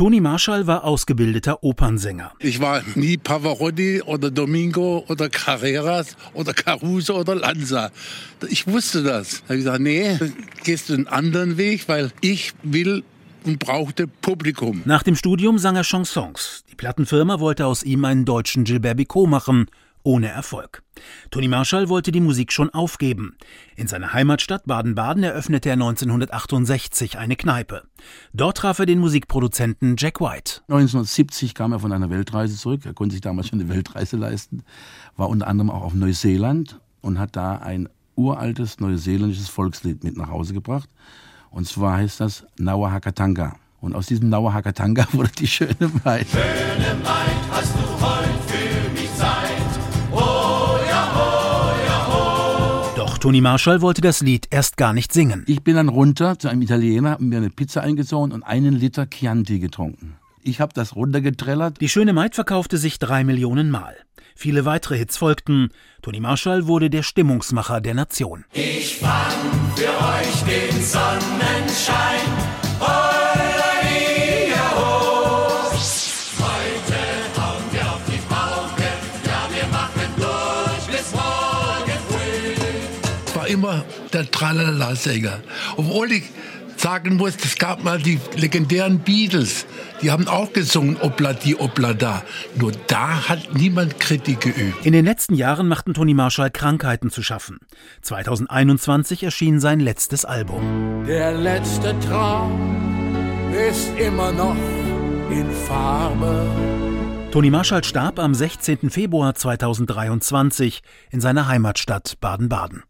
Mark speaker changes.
Speaker 1: Toni Marshall war ausgebildeter Opernsänger.
Speaker 2: Ich war nie Pavarotti oder Domingo oder Carreras oder Caruso oder Lanza. Ich wusste das. Da habe ich gesagt, nee, gehst du einen anderen Weg, weil ich will und brauchte Publikum.
Speaker 1: Nach dem Studium sang er Chansons. Die Plattenfirma wollte aus ihm einen deutschen Gilbert Bicot machen ohne Erfolg. Toni Marshall wollte die Musik schon aufgeben. In seiner Heimatstadt Baden-Baden eröffnete er 1968 eine Kneipe. Dort traf er den Musikproduzenten Jack White.
Speaker 3: 1970 kam er von einer Weltreise zurück. Er konnte sich damals schon eine Weltreise leisten. War unter anderem auch auf Neuseeland und hat da ein uraltes neuseeländisches Volkslied mit nach Hause gebracht. Und zwar heißt das Naua Hakatanga. Und aus diesem Naua Hakatanga wurde die schöne Maid.
Speaker 4: Schöne Maid, hast du heute für
Speaker 1: Toni Marshall wollte das Lied erst gar nicht singen.
Speaker 3: Ich bin dann runter zu einem Italiener, habe mir eine Pizza eingezogen und einen Liter Chianti getrunken. Ich habe das runtergetrellert.
Speaker 1: Die schöne Maid verkaufte sich drei Millionen Mal. Viele weitere Hits folgten. Toni Marshall wurde der Stimmungsmacher der Nation.
Speaker 4: Ich fang für euch den Sonnenschein.
Speaker 2: Immer der Tralala-Sänger. Obwohl ich sagen muss, es gab mal die legendären Beatles, die haben auch gesungen Obla di Obla da. Nur da hat niemand Kritik geübt.
Speaker 1: In den letzten Jahren machten Toni Marshall Krankheiten zu schaffen. 2021 erschien sein letztes Album.
Speaker 4: Der letzte Traum ist immer noch in Farbe.
Speaker 1: Toni Marshall starb am 16. Februar 2023 in seiner Heimatstadt Baden-Baden.